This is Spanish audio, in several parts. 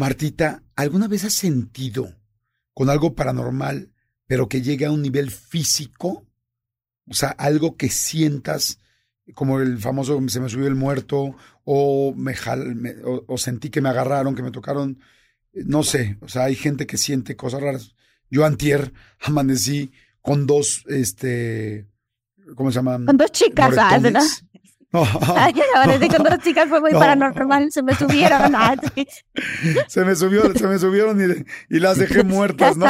Martita, ¿alguna vez has sentido con algo paranormal, pero que llegue a un nivel físico? O sea, algo que sientas, como el famoso se me subió el muerto, o, me, o, sentí que me agarraron, que me tocaron, no sé, o sea, hay gente que siente cosas raras. Yo antier amanecí con dos, este, ¿cómo se llaman? Con dos chicas, ¿verdad? Ay, ahora con dos chicas fue muy paranormal, se me subieron. se me subió, se me subieron y, las dejé muertas, ¿no?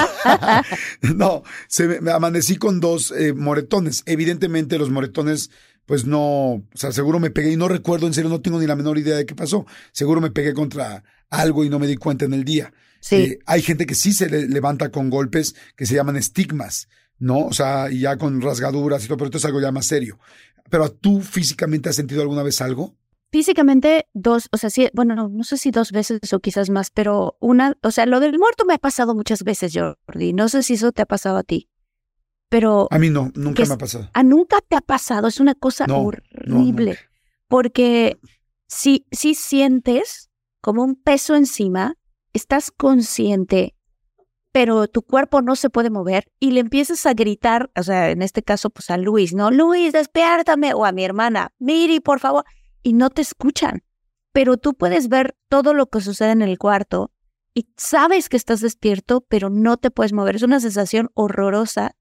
no, se me, amanecí con dos eh, moretones. Evidentemente los moretones, pues no, o sea, seguro me pegué y no recuerdo, en serio, no tengo ni la menor idea de qué pasó. Seguro me pegué contra algo y no me di cuenta en el día. Sí. Eh, hay gente que sí se levanta con golpes que se llaman estigmas, ¿no? O sea, y ya con rasgaduras y todo, pero esto es algo ya más serio. Pero tú físicamente has sentido alguna vez algo? Físicamente dos, o sea, sí, bueno, no, no sé si dos veces o quizás más, pero una, o sea, lo del muerto me ha pasado muchas veces, Jordi. No sé si eso te ha pasado a ti. Pero. A mí no, nunca me ha pasado. A nunca te ha pasado, es una cosa horrible. porque si, si sientes como un peso encima, estás consciente, pero tu cuerpo no se puede mover y le empiezas a gritar, o sea, en este caso, pues a Luis, ¿no? Luis, despiértame, o a mi hermana, Miri, por favor, y no te escuchan. Pero tú puedes ver todo lo que sucede en el cuarto y sabes que estás despierto, pero no te puedes mover. Es una sensación horrorosa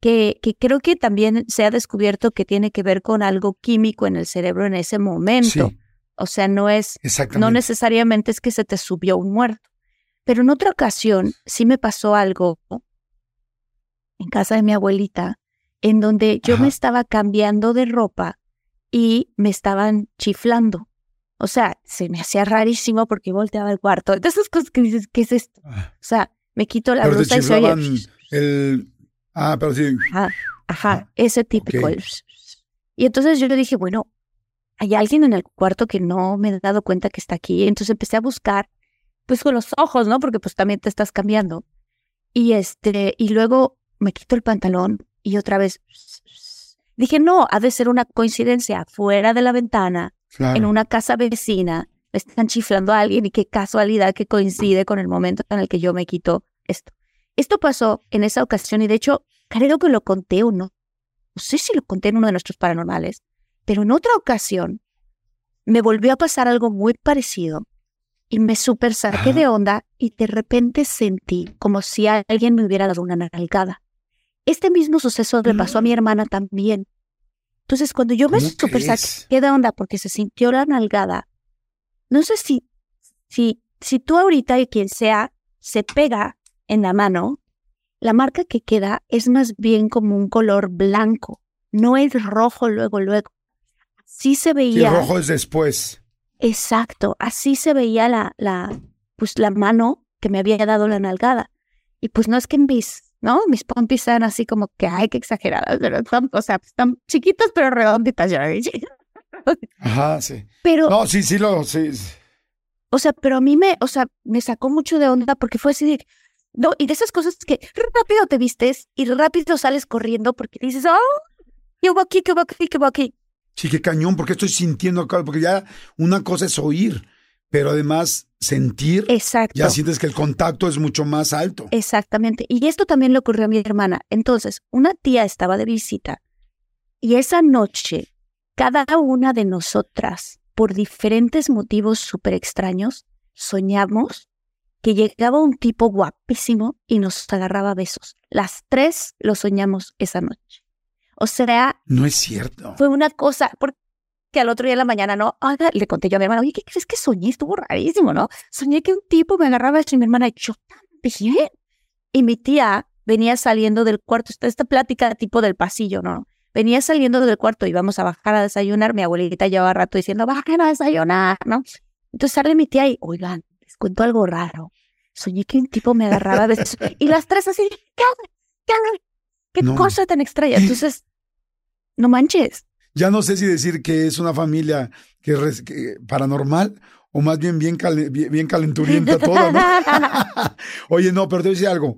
que, que creo que también se ha descubierto que tiene que ver con algo químico en el cerebro en ese momento. O sea, no es, no necesariamente es que se te subió un muerto. Pero en otra ocasión sí me pasó algo en casa de mi abuelita, en donde yo me estaba cambiando de ropa y me estaban chiflando. O sea, se me hacía rarísimo porque volteaba el cuarto. De esas cosas que dices, ¿qué es esto? Ah. O sea, me quito la blusa y soy el... Ah, pero sí. Ajá, ese típico. Y entonces yo le dije, bueno, hay alguien en el cuarto que no me he dado cuenta que está aquí. Entonces empecé a buscar, pues con los ojos, ¿no? Porque pues también te estás cambiando. Y este, y luego me quito el pantalón y otra vez dije, no, ha de ser una coincidencia fuera de la ventana, en una casa vecina, me están chiflando a alguien y qué casualidad que coincide con el momento en el que yo me quito esto. Esto pasó en esa ocasión y de hecho creo que lo conté o no. No sé si lo conté en uno de nuestros paranormales, pero en otra ocasión me volvió a pasar algo muy parecido y me super saqué de onda y de repente sentí como si alguien me hubiera dado una nalgada. Este mismo suceso le pasó a mi mm. hermana también. Entonces, cuando yo me super saqué de onda porque se sintió la nalgada, no sé si, si, si tú ahorita y quien sea se pega en la mano, la marca que queda es más bien como un color blanco, no es rojo luego, luego sí se veía. el rojo es después. Exacto, así se veía la, la, pues la mano que me había dado la nalgada. Y pues no es que mis, ¿no? Mis pompis sean así como que, ay, qué exageradas, pero o sea, están chiquitas pero redonditas ya. Ajá, sí. Pero. No, sí, sí lo, sí. O sea, pero a mí me, o sea, me sacó mucho de onda porque fue así de, no, y de esas cosas que rápido te vistes y rápido sales corriendo porque dices, oh, voy aquí, qué voy aquí, qué voy aquí. Sí, qué cañón, porque estoy sintiendo acá, porque ya una cosa es oír, pero además sentir, Exacto. ya sientes que el contacto es mucho más alto. Exactamente. Y esto también le ocurrió a mi hermana. Entonces, una tía estaba de visita y esa noche, cada una de nosotras, por diferentes motivos súper extraños, soñamos que llegaba un tipo guapísimo y nos agarraba besos. Las tres lo soñamos esa noche. O sea... No es cierto. Fue una cosa, porque al otro día de la mañana, no, le conté yo a mi hermana, oye, ¿qué crees que soñé? Estuvo rarísimo, ¿no? Soñé que un tipo me agarraba y mi hermana, yo también. Y mi tía venía saliendo del cuarto, esta, esta plática tipo del pasillo, ¿no? Venía saliendo del cuarto, íbamos a bajar a desayunar, mi abuelita llevaba rato diciendo, bajen a desayunar, ¿no? Entonces sale mi tía y, oigan, les cuento algo raro. Soñé que un tipo me agarraba veces y las tres así, ¿qué ¿Qué, ¿Qué cosa tan extraña? Entonces, no manches. Ya no sé si decir que es una familia que, paranormal o más bien bien, bien calenturienta toda, ¿no? Oye, no, pero te voy a decir algo.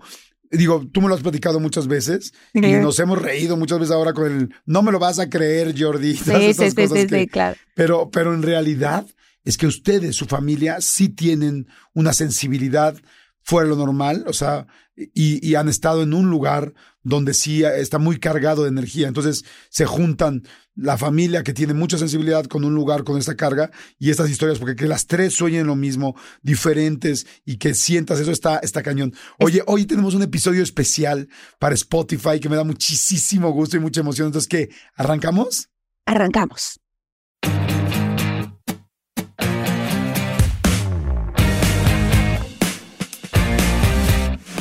Digo, tú me lo has platicado muchas veces y nos hemos reído muchas veces ahora con el no me lo vas a creer, Jordi. Sí, sí, sí, sí, claro. Pero, pero en realidad es que ustedes, su familia, sí tienen una sensibilidad fuera de lo normal, o sea, y, han estado en un lugar donde sí está muy cargado de energía. Entonces se juntan la familia que tiene mucha sensibilidad con un lugar con esta carga y estas historias, porque que las tres sueñen lo mismo, diferentes y que sientas eso está, está cañón. Oye, hoy tenemos un episodio especial para Spotify que me da muchísimo gusto y mucha emoción. Entonces, ¿qué? ¿Arrancamos? Arrancamos.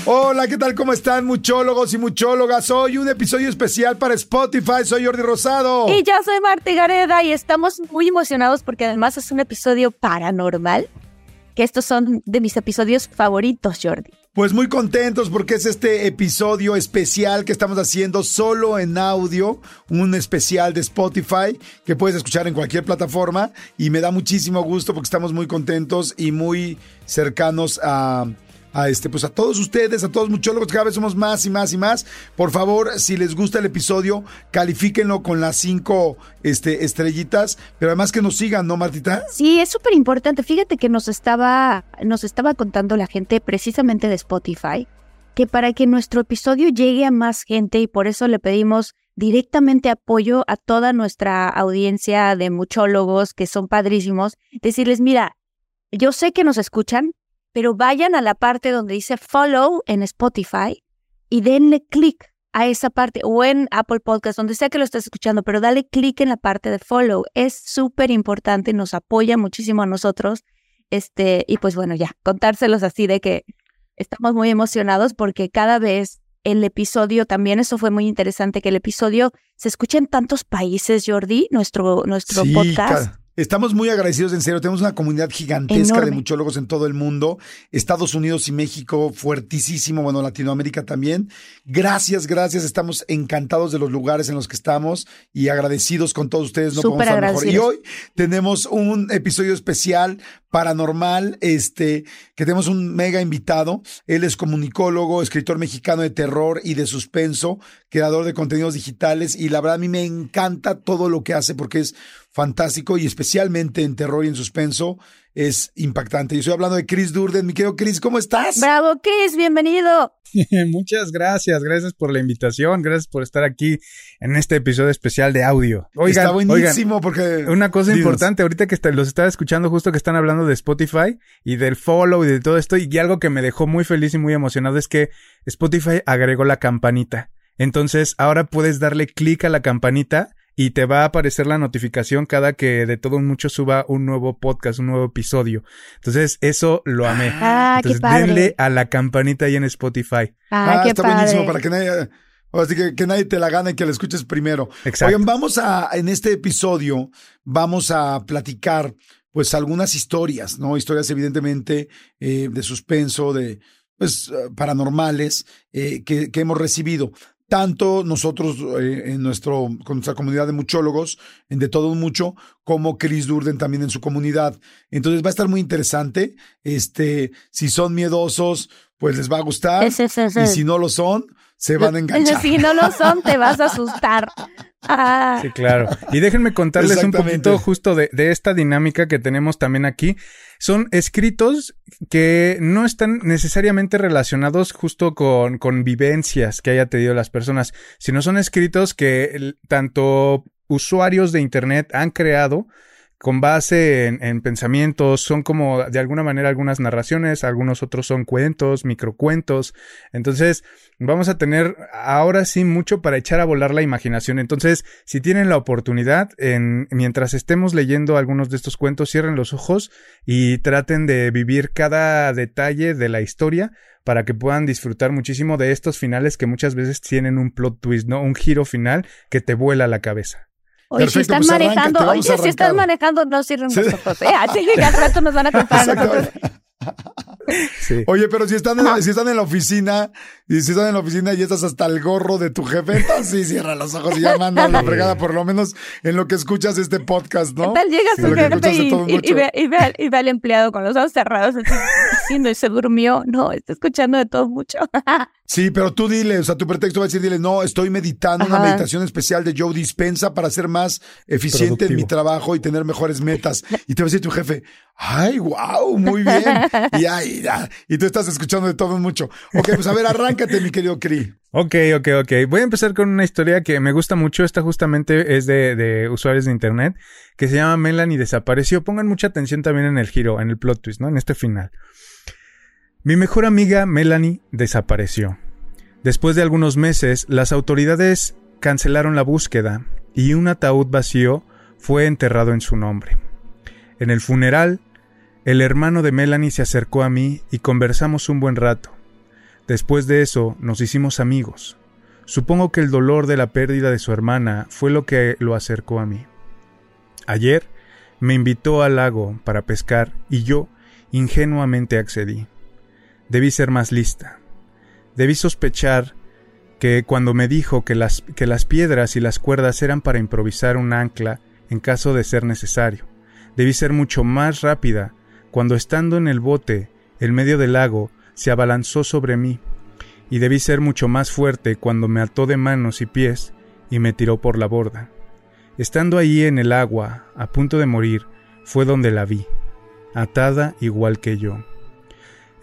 Hola, ¿qué tal? ¿Cómo están, muchólogos y muchólogas? Hoy un episodio especial para Spotify. Soy Jordi Rosado. Y yo soy Marta Gareda y estamos muy emocionados porque además es un episodio paranormal, que estos son de mis episodios favoritos, Jordi. Pues muy contentos porque es este episodio especial que estamos haciendo solo en audio, un especial de Spotify que puedes escuchar en cualquier plataforma y me da muchísimo gusto porque estamos muy contentos y muy cercanos a a este, pues a todos ustedes, a todos muchólogos, cada vez somos más y más y más. Por favor, si les gusta el episodio, califíquenlo con las cinco este, estrellitas, pero además que nos sigan, ¿no, Martita? Sí, es súper importante. Fíjate que nos estaba, nos estaba contando la gente precisamente de Spotify que para que nuestro episodio llegue a más gente y por eso le pedimos directamente apoyo a toda nuestra audiencia de muchólogos que son padrísimos, decirles, mira, yo sé que nos escuchan, pero vayan a la parte donde dice follow en Spotify y denle clic a esa parte o en Apple Podcast, donde sea que lo estés escuchando, pero dale clic en la parte de follow. Es súper importante, nos apoya muchísimo a nosotros. Este, y pues bueno, ya, contárselos así de que estamos muy emocionados porque cada vez el episodio también, eso fue muy interesante, que el episodio se escucha en tantos países, Jordi, nuestro, nuestro podcast. Estamos muy agradecidos, en serio. Tenemos una comunidad gigantesca de muchólogos en todo el mundo. Estados Unidos y México, fuertísimo. Bueno, Latinoamérica también. Gracias, gracias. Estamos encantados de los lugares en los que estamos y agradecidos con todos ustedes. No podemos estar mejor. Y hoy tenemos un episodio especial paranormal, este, que tenemos un mega invitado. Él es comunicólogo, escritor mexicano de terror y de suspenso, creador de contenidos digitales. Y la verdad, a mí me encanta todo lo que hace porque es fantástico y especialmente en terror y en suspenso es impactante. Yo estoy hablando de Chris Durden. Mi querido Chris, ¿cómo estás? Bravo, Chris, bienvenido. Muchas gracias, gracias por la invitación, gracias por estar aquí en este episodio especial de audio. Está buenísimo porque... Una cosa importante, ahorita que los estaba escuchando justo que están hablando de Spotify y del follow y de todo esto y algo que me dejó muy feliz y muy emocionado es que Spotify agregó la campanita. Entonces ahora puedes darle clic a la campanita y te va a aparecer la notificación cada que de todo mucho suba un nuevo podcast, un nuevo episodio. Entonces, eso lo amé. Ah, Entonces, qué denle a la campanita ahí en Spotify. Ah, ah qué está padre. buenísimo para que nadie, así que, que nadie te la gane y que la escuches primero. Exacto. Oigan, vamos a, en este episodio, vamos a platicar, pues, algunas historias, ¿no? Historias, evidentemente, eh, de suspenso, de, pues, paranormales, eh, que, que hemos recibido tanto nosotros eh, en nuestro, con nuestra comunidad de muchólogos, en De Todo Mucho, como Chris Durden también en su comunidad. Entonces va a estar muy interesante. Este, si son miedosos, pues les va a gustar. Y si no lo son, se van a enganchar. Si no lo son, te vas a asustar. Ah. Sí, claro. Y déjenme contarles un poquito justo de, de, esta dinámica que tenemos también aquí. Son escritos que no están necesariamente relacionados justo con, con vivencias que haya tenido las personas, sino son escritos que tanto usuarios de Internet han creado con base en, en, pensamientos, son como de alguna manera algunas narraciones, algunos otros son cuentos, microcuentos. Entonces, vamos a tener ahora sí mucho para echar a volar la imaginación. Entonces, si tienen la oportunidad, en, mientras estemos leyendo algunos de estos cuentos, cierren los ojos y traten de vivir cada detalle de la historia para que puedan disfrutar muchísimo de estos finales que muchas veces tienen un plot twist, ¿no? Un giro final que te vuela la cabeza. Oye, si están pues manejando, arranca, oye, si estás manejando, no cierren los ojos. ¿eh? Así que al rato nos van a contar nosotros. Oye, pero si están, en, si están en la oficina, y si están en la oficina y estás hasta el gorro de tu jefe, entonces sí, cierra los ojos y ya manda la fregada, por lo menos en lo que escuchas este podcast, ¿no? ¿Qué tal llega su jefe y, ve, y, ve, al empleado con los ojos cerrados haciendo y se durmió? No, está escuchando de todo mucho. Sí, pero tú dile, o sea, tu pretexto va a decir, dile, no, estoy meditando una meditación especial de Joe Dispensa para ser más eficiente en mi trabajo y tener mejores metas. Y te va a decir tu jefe, ay, wow, muy bien. Y, ay, y tú estás escuchando de todo mucho. Ok, pues a ver, arráncate, mi querido Cri. Ok, ok, ok. Voy a empezar con una historia que me gusta mucho. Esta justamente es de, de usuarios de internet, que se llama Melanie Desapareció. Pongan mucha atención también en el giro, en el plot twist, ¿no? En este final. Mi mejor amiga Melanie desapareció. Después de algunos meses, las autoridades cancelaron la búsqueda y un ataúd vacío fue enterrado en su nombre. En el funeral, el hermano de Melanie se acercó a mí y conversamos un buen rato. Después de eso nos hicimos amigos. Supongo que el dolor de la pérdida de su hermana fue lo que lo acercó a mí. Ayer me invitó al lago para pescar y yo ingenuamente accedí. Debí ser más lista. Debí sospechar que cuando me dijo que las, que las piedras y las cuerdas eran para improvisar un ancla en caso de ser necesario. Debí ser mucho más rápida cuando estando en el bote, en medio del lago, se abalanzó sobre mí, y debí ser mucho más fuerte cuando me ató de manos y pies y me tiró por la borda. Estando ahí en el agua, a punto de morir, fue donde la vi, atada igual que yo.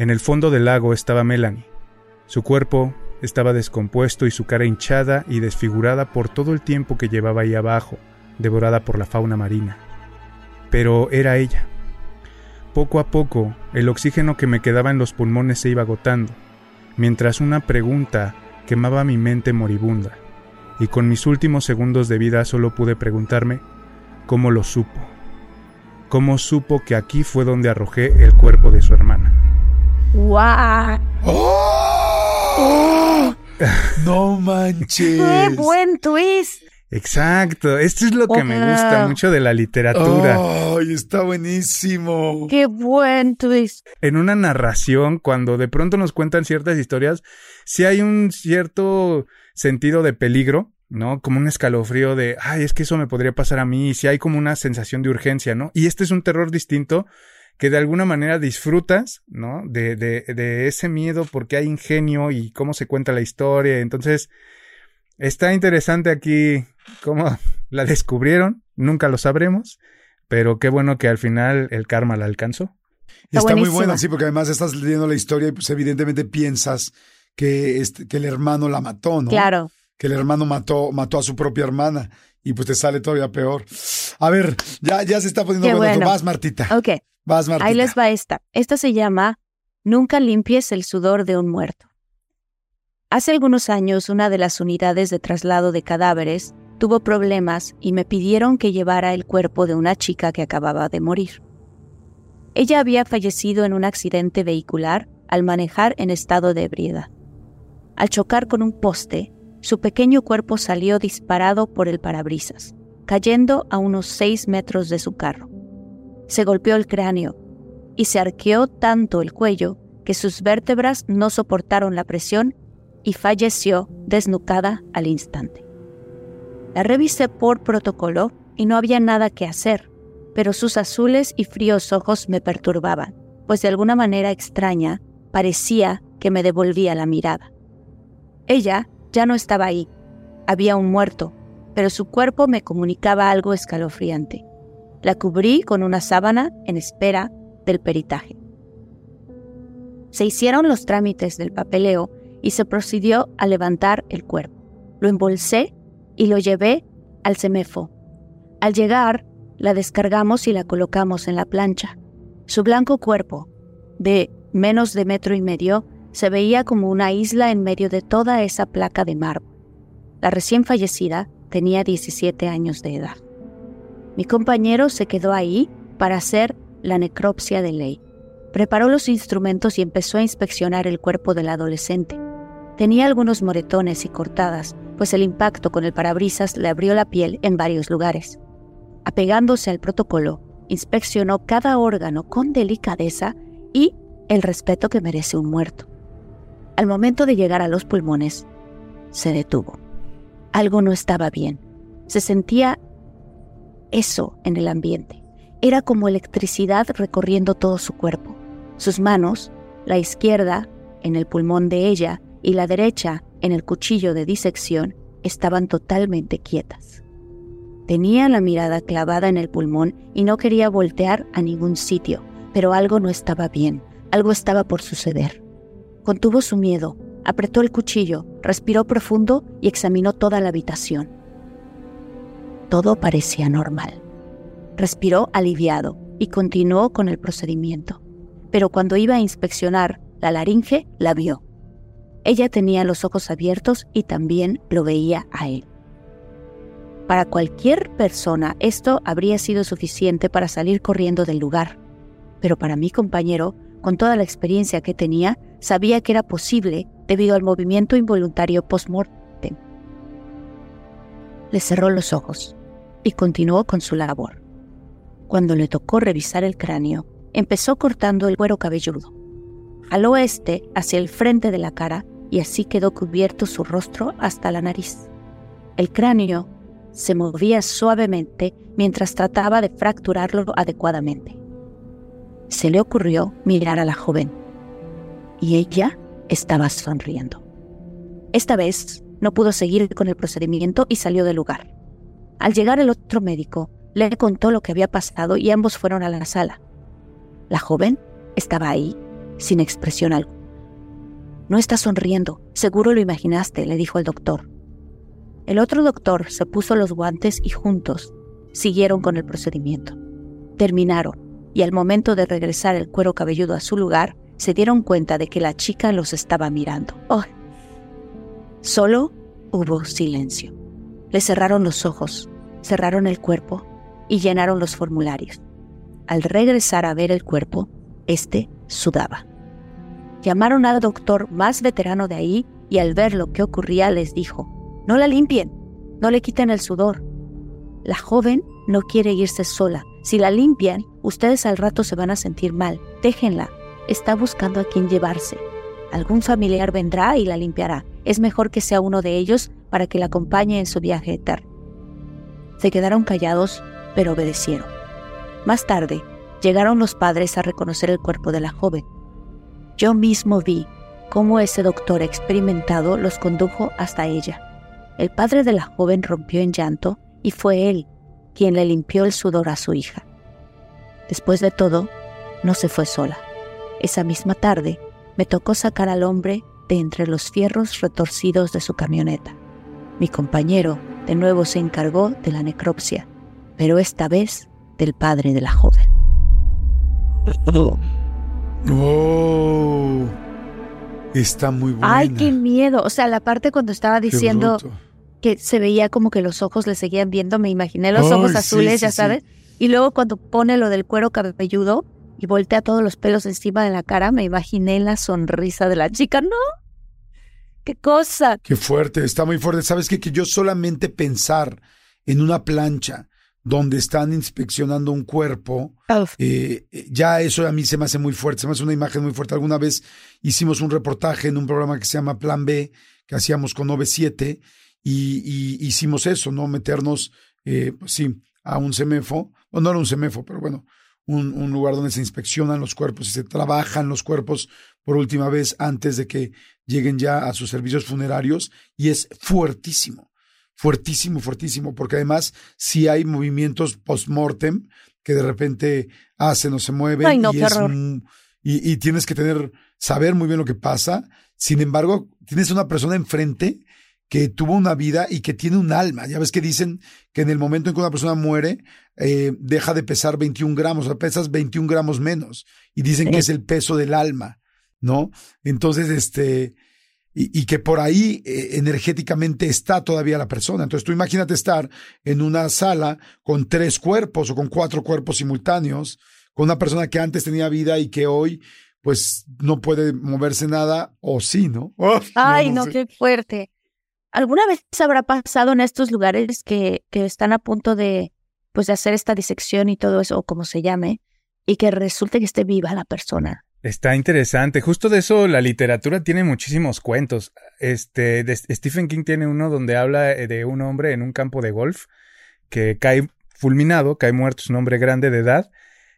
En el fondo del lago estaba Melanie. Su cuerpo estaba descompuesto y su cara hinchada y desfigurada por todo el tiempo que llevaba ahí abajo, devorada por la fauna marina. Pero era ella. Poco a poco, el oxígeno que me quedaba en los pulmones se iba agotando, mientras una pregunta quemaba mi mente moribunda, y con mis últimos segundos de vida solo pude preguntarme cómo lo supo. ¿Cómo supo que aquí fue donde arrojé el cuerpo de su hermana? ¡Wow! ¡Oh! No manches. ¡Qué buen twist! Exacto, esto es lo que me gusta mucho de la literatura. ¡Ay, está buenísimo! ¡Qué buen twist! En una narración, cuando de pronto nos cuentan ciertas historias, sí hay un cierto sentido de peligro, ¿no? Como un escalofrío de, ay, es que eso me podría pasar a mí, y sí hay como una sensación de urgencia, ¿no? Y este es un terror distinto que de alguna manera disfrutas, ¿no? De, de, de ese miedo porque hay ingenio y cómo se cuenta la historia. Entonces, está interesante aquí cómo la descubrieron, nunca lo sabremos, pero qué bueno que al final el karma la alcanzó. Está, muy buena, sí, porque además estás leyendo la historia y pues evidentemente piensas que, este, que el hermano la mató, ¿no? Claro. Que el hermano mató, mató a su propia hermana y pues te sale todavía peor. A ver, ya, ya se está poniendo bueno. Vas, Martita. Ok. Ahí les va esta. Esta se llama Nunca limpies el sudor de un muerto. Hace algunos años una de las unidades de traslado de cadáveres tuvo problemas y me pidieron que llevara el cuerpo de una chica que acababa de morir. Ella había fallecido en un accidente vehicular al manejar en estado de ebriedad. Al chocar con un poste, su pequeño cuerpo salió disparado por el parabrisas, cayendo a unos seis metros de su carro se golpeó el cráneo y se arqueó tanto el cuello que sus vértebras no soportaron la presión y falleció desnucada al instante. La revisé por protocolo y no había nada que hacer, pero sus azules y fríos ojos me perturbaban, pues de alguna manera extraña parecía que me devolvía la mirada. Ella ya no estaba ahí, había un muerto, pero su cuerpo me comunicaba algo escalofriante. La cubrí con una sábana en espera del peritaje. Se hicieron los trámites del papeleo y se procedió a levantar el cuerpo. Lo embolsé y lo llevé al CEMEFO. Al llegar, la descargamos y la colocamos en la plancha. Su blanco cuerpo, de menos de metro y medio, se veía como una isla en medio de toda esa placa de mármol. La recién fallecida tenía 17 años de edad. Mi compañero se quedó ahí para hacer la necropsia de ley. Preparó los instrumentos y empezó a inspeccionar el cuerpo del adolescente. Tenía algunos moretones y cortadas, pues el impacto con el parabrisas le abrió la piel en varios lugares. Apegándose al protocolo, inspeccionó cada órgano con delicadeza y el respeto que merece un muerto. Al momento de llegar a los pulmones, se detuvo. Algo no estaba bien. Se sentía eso en el ambiente. Era como electricidad recorriendo todo su cuerpo. Sus manos, la izquierda en el pulmón de ella y la derecha en el cuchillo de disección, estaban totalmente quietas. Tenía la mirada clavada en el pulmón y no quería voltear a ningún sitio, pero algo no estaba bien, algo estaba por suceder. Contuvo su miedo, apretó el cuchillo, respiró profundo y examinó toda la habitación. Todo parecía normal. Respiró aliviado y continuó con el procedimiento. Pero cuando iba a inspeccionar la laringe, la vio. Ella tenía los ojos abiertos y también lo veía a él. Para cualquier persona esto habría sido suficiente para salir corriendo del lugar, pero para mi compañero, con toda la experiencia que tenía, sabía que era posible debido al movimiento involuntario post-mortem. Le cerró los ojos y continuó con su labor. Cuando le tocó revisar el cráneo, empezó cortando el cuero cabelludo. Al oeste, hacia el frente de la cara, y así quedó cubierto su rostro hasta la nariz. El cráneo se movía suavemente mientras trataba de fracturarlo adecuadamente. Se le ocurrió mirar a la joven, y ella estaba sonriendo. Esta vez no pudo seguir con el procedimiento y salió del lugar. Al llegar el otro médico, le contó lo que había pasado y ambos fueron a la sala. La joven estaba ahí, sin expresión alguna. No está sonriendo, seguro lo imaginaste, le dijo el doctor. El otro doctor se puso los guantes y juntos siguieron con el procedimiento. Terminaron y al momento de regresar el cuero cabelludo a su lugar, se dieron cuenta de que la chica los estaba mirando. Oh. Solo hubo silencio. Le cerraron los ojos, cerraron el cuerpo y llenaron los formularios. Al regresar a ver el cuerpo, este sudaba. Llamaron al doctor más veterano de ahí y al ver lo que ocurría les dijo, no la limpien, no le quiten el sudor. La joven no quiere irse sola. Si la limpian, ustedes al rato se van a sentir mal. Déjenla. Está buscando a quien llevarse. Algún familiar vendrá y la limpiará. Es mejor que sea uno de ellos para que la acompañe en su viaje eterno. Se quedaron callados, pero obedecieron. Más tarde, llegaron los padres a reconocer el cuerpo de la joven. Yo mismo vi cómo ese doctor experimentado los condujo hasta ella. El padre de la joven rompió en llanto y fue él quien le limpió el sudor a su hija. Después de todo, no se fue sola. Esa misma tarde me tocó sacar al hombre de entre los fierros retorcidos de su camioneta. Mi compañero de nuevo se encargó de la necropsia, pero esta vez del padre de la joven. Oh, está muy buena. Ay, qué miedo. O sea, la parte cuando estaba diciendo que se veía como que los ojos le seguían viendo, me imaginé los ojos azules, ya sabes. Y luego cuando pone lo del cuero cabelludo y voltea todos los pelos encima de la cara, me imaginé la sonrisa de la chica. No, qué cosa. Qué fuerte, está muy fuerte. ¿Sabes qué? Que yo solamente pensar en una plancha donde están inspeccionando un cuerpo, eh, ya eso a mí se me hace muy fuerte, se me hace una imagen muy fuerte. Alguna vez hicimos un reportaje en un programa que se llama Plan B, que hacíamos con 97, y, hicimos eso, ¿no? Meternos, eh, pues sí, a un CEMEFO, o no era un CEMEFO, pero bueno, un, un, lugar donde se inspeccionan los cuerpos y se trabajan los cuerpos por última vez antes de que lleguen ya a sus servicios funerarios, y es fuertísimo, fuertísimo, fuertísimo, porque además si hay movimientos post-mortem que de repente hacen o se mueven y, y tienes que tener, saber muy bien lo que pasa. Sin embargo, tienes una persona enfrente que tuvo una vida y que tiene un alma. Ya ves que dicen que en el momento en que una persona muere, eh, deja de pesar 21 gramos, o sea, pesas 21 gramos menos. Y dicen que es el peso del alma, ¿no? Entonces, este, y, que por ahí eh, energéticamente está todavía la persona. Entonces tú imagínate estar en una sala con tres cuerpos o con cuatro cuerpos simultáneos, con una persona que antes tenía vida y que hoy pues no puede moverse nada, o sí, ¿no? Ay, no, qué fuerte. ¿Alguna vez habrá pasado en estos lugares que, que están a punto de, pues, de hacer esta disección y todo eso, o como se llame, y que resulte que esté viva la persona? Está interesante. Justo de eso, la literatura tiene muchísimos cuentos. Este, Stephen King tiene uno donde habla eh, de un hombre en un campo de golf que cae fulminado, cae muerto, es un hombre grande de edad,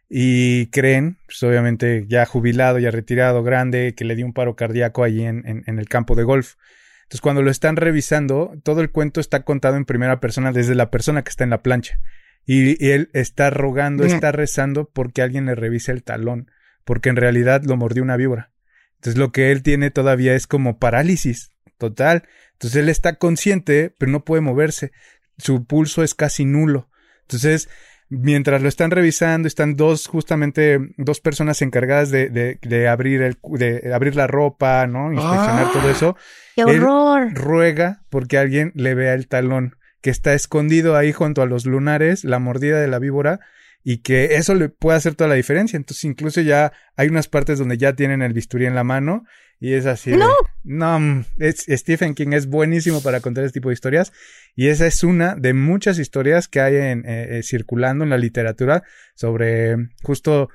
y creen, pues obviamente ya jubilado, ya retirado, grande, que le dio un paro cardíaco allí en, en, el campo de golf. Entonces, cuando lo están revisando, todo el cuento está contado en primera persona desde la persona que está en la plancha. Y, y él está rogando, está rezando porque alguien le revise el talón porque en realidad lo mordió una víbora. Entonces lo que él tiene todavía es como parálisis total. Entonces él está consciente, pero no puede moverse. Su pulso es casi nulo. Entonces, mientras lo están revisando, están dos, justamente, dos personas encargadas de, de, de abrir el, de abrir la ropa, ¿no? Inspeccionar todo eso. ¡Qué horror! ruega porque alguien le vea el talón que está escondido ahí junto a los lunares, la mordida de la víbora, y que eso le puede hacer toda la diferencia. Entonces, incluso ya hay unas partes donde ya tienen el bisturí en la mano y es así. No. no, mm, es, Stephen King es buenísimo para contar este tipo de historias y esa es una de muchas historias que hay en, eh, eh, circulando en la literatura sobre justo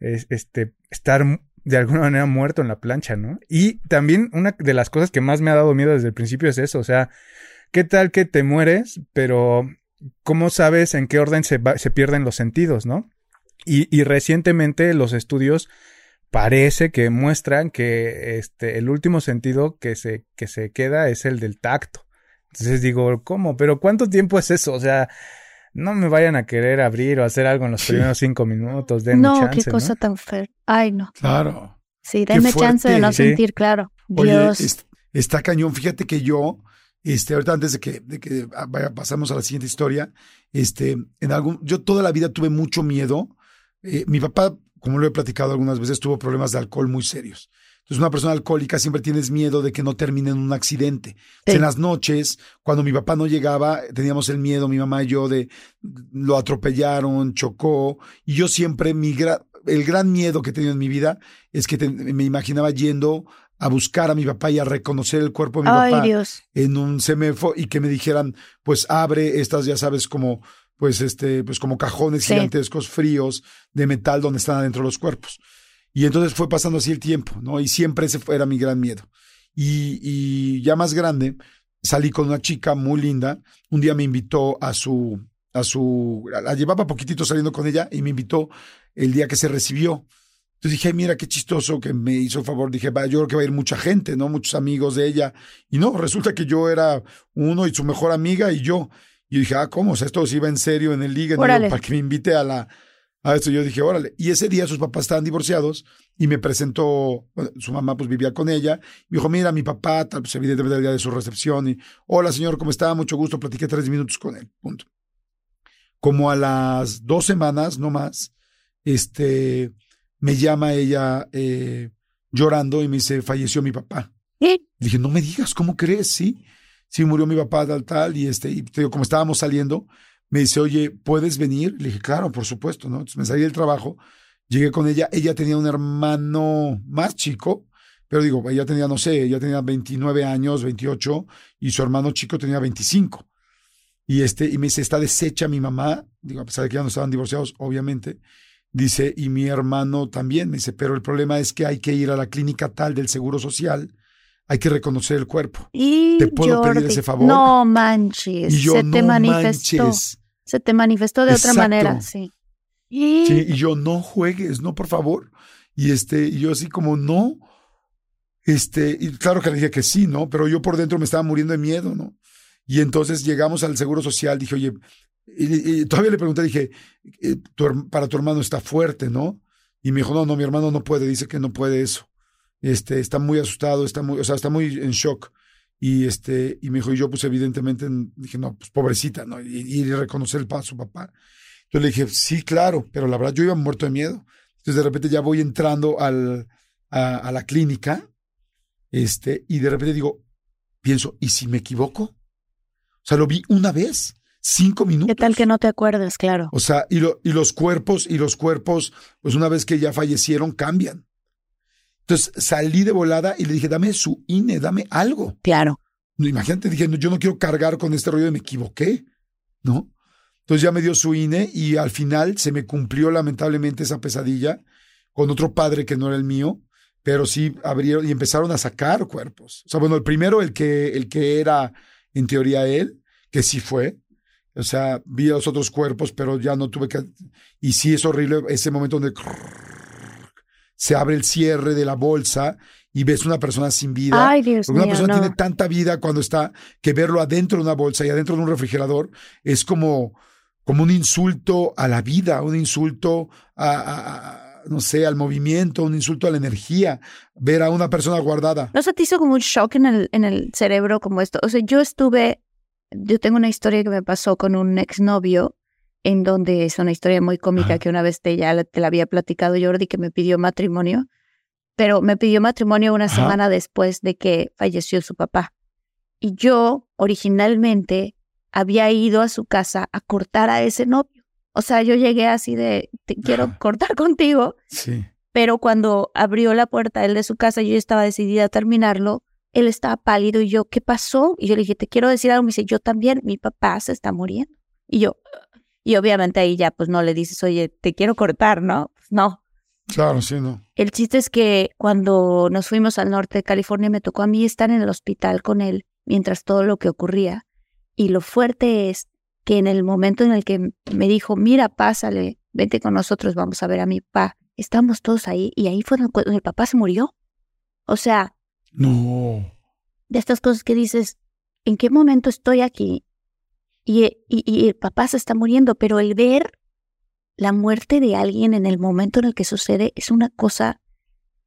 este estar de alguna manera muerto en la plancha, ¿no? Y también una de las cosas que más me ha dado miedo desde el principio es eso, o sea, ¿qué tal que te mueres, pero ¿cómo sabes en qué orden se, se pierden los sentidos, no? Y, y, recientemente los estudios parece que muestran que este, el último sentido que se, que se queda es el del tacto. Entonces digo, ¿cómo? ¿Pero cuánto tiempo es eso? O sea, no me vayan a querer abrir o hacer algo en los primeros cinco minutos. Denme no, qué cosa tan fea. Ay, no. Claro. Sí, denme chance de no sentir, claro. Dios. Oye, está cañón. Fíjate que yo este, ahorita antes de que, de que ah, vaya, pasamos a la siguiente historia, este, en algún, yo toda la vida tuve mucho miedo. Eh, mi papá, como lo he platicado algunas veces, tuvo problemas de alcohol muy serios. Entonces, una persona alcohólica siempre tienes miedo de que no termine en un accidente. En las noches, cuando mi papá no llegaba, teníamos el miedo, mi mamá y yo, de lo atropellaron, chocó. Y yo siempre, mi el gran miedo que he tenido en mi vida es que me imaginaba yendo a buscar a mi papá y a reconocer el cuerpo de mi Ay, papá Dios. en un semefo y que me dijeran, pues abre estas, ya sabes, como, pues este, pues como cajones gigantescos fríos de metal donde están adentro los cuerpos. Y entonces fue pasando así el tiempo, ¿no? Y siempre ese era mi gran miedo. Y, y ya más grande, salí con una chica muy linda. Un día me invitó a su, a su, la llevaba poquitito saliendo con ella y me invitó el día que se recibió. Entonces dije, mira qué chistoso que me hizo el favor. Dije, va, yo creo que va a ir mucha gente, ¿no? Muchos amigos de ella. Y no, resulta que yo era uno y su mejor amiga y yo. Y dije, ah, ¿cómo? O sea, esto se iba en serio en el liga para que me invite a la a esto. Yo dije, órale. Y ese día sus papás estaban divorciados y me presentó, su mamá pues vivía con ella. Y dijo, mira, mi papá, pues evidentemente el día de su recepción. Y, hola señor, ¿cómo está? Mucho gusto. Platiqué tres minutos con él. Punto. Como a las dos semanas, no más, este me llama ella eh, llorando y me dice, falleció mi papá. ¿Eh? dije, no me digas, ¿cómo crees? Sí, sí, murió mi papá tal, tal, y este, y te digo, como estábamos saliendo, me dice, oye, ¿puedes venir? Le dije, claro, por supuesto, ¿no? Entonces me salí del trabajo, llegué con ella, ella tenía un hermano más chico, pero digo, ella tenía, no sé, ella tenía 29 años, 28, y su hermano chico tenía 25. Y este, y me dice, está deshecha mi mamá, digo, a pesar de que ya no estaban divorciados, obviamente, Dice, y mi hermano también me dice, pero el problema es que hay que ir a la clínica tal del Seguro Social, hay que reconocer el cuerpo. Y ¿Te puedo pedir ese favor? No manches, se te manifestó. Se te manifestó de otra manera, sí. Y... Sí, y yo, no juegues, no, por favor. Y este, y yo así como, no. Este, y claro que le dije que sí, ¿no? Pero yo por dentro me estaba muriendo de miedo, ¿no? Y entonces llegamos al Seguro Social, dije, oye, y, todavía le pregunté, dije, eh, para tu hermano está fuerte, ¿no? Y me dijo, no, no, mi hermano no puede, dice que no puede eso. Este, está muy asustado, está muy, o sea, está muy en shock. Y este, y me dijo, y yo, pues evidentemente, dije, no, pues pobrecita, ¿no? Y, reconocer el paso su papá. Entonces le dije, sí, claro, pero la verdad yo iba muerto de miedo. Entonces de repente ya voy entrando al, a, a la clínica, este, y de repente digo, pienso, ¿y si me equivoco? O sea, lo vi una vez cinco minutos. ¿Qué tal que no te acuerdes, claro? O sea, y, lo, y los cuerpos, y los cuerpos, pues una vez que ya fallecieron, cambian. Entonces salí de volada y le dije, dame su INE, dame algo. Claro. Imagínate, dije, yo no quiero cargar con este rollo de me equivoqué, ¿no? Entonces ya me dio su INE y al final se me cumplió lamentablemente esa pesadilla con otro padre que no era el mío, pero sí abrieron y empezaron a sacar cuerpos. O sea, bueno, el primero, el que, el que era en teoría él, que sí fue. O sea, vi a los otros cuerpos, pero ya no tuve que. Y sí es horrible ese momento donde se abre el cierre de la bolsa y ves una persona sin vida. Ay, Dios Porque una mío, persona no. tiene tanta vida cuando está que verlo adentro de una bolsa y adentro de un refrigerador es como, como un insulto a la vida, un insulto a, a- a- no sé, al movimiento, un insulto a la energía, ver a una persona guardada. ¿No se te hizo como un shock en el, en el cerebro como esto? O sea, yo estuve, yo tengo una historia que me pasó con un exnovio, en donde es una historia muy cómica que una vez te, ya te la había platicado Jordi, que me pidió matrimonio, pero me pidió matrimonio una semana después de que falleció su papá. Y yo originalmente había ido a su casa a cortar a ese novio. O sea, yo llegué así de, te quiero cortar contigo, Sí. pero cuando abrió la puerta él de su casa, yo estaba decidida a terminarlo, él estaba pálido y yo, ¿qué pasó? Y yo le dije, te quiero decir algo. Me dice, yo también, mi papá se está muriendo. Y yo, y obviamente ahí ya pues no le dices, oye, te quiero cortar, ¿no? Pues no. Claro, sí, no. El chiste es que cuando nos fuimos al norte de California me tocó a mí estar en el hospital con él mientras todo lo que ocurría. Y lo fuerte es que en el momento en el que me dijo, mira, pásale, vente con nosotros, vamos a ver a mi papá, estamos todos ahí y ahí fue cuando el papá se murió. O sea, No. de estas cosas que dices, ¿en qué momento estoy aquí? Y, y, y el papá se está muriendo, pero el ver la muerte de alguien en el momento en el que sucede es una cosa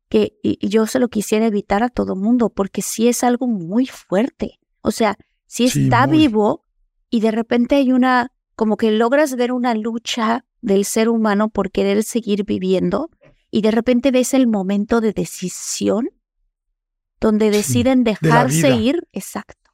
que yo se lo quisiera evitar a todo mundo, porque sí es algo muy fuerte. O sea, si Sí, está muy. vivo y de repente hay una, como que logras ver una lucha del ser humano por querer seguir viviendo y de repente ves el momento de decisión donde deciden dejarse ir, exacto.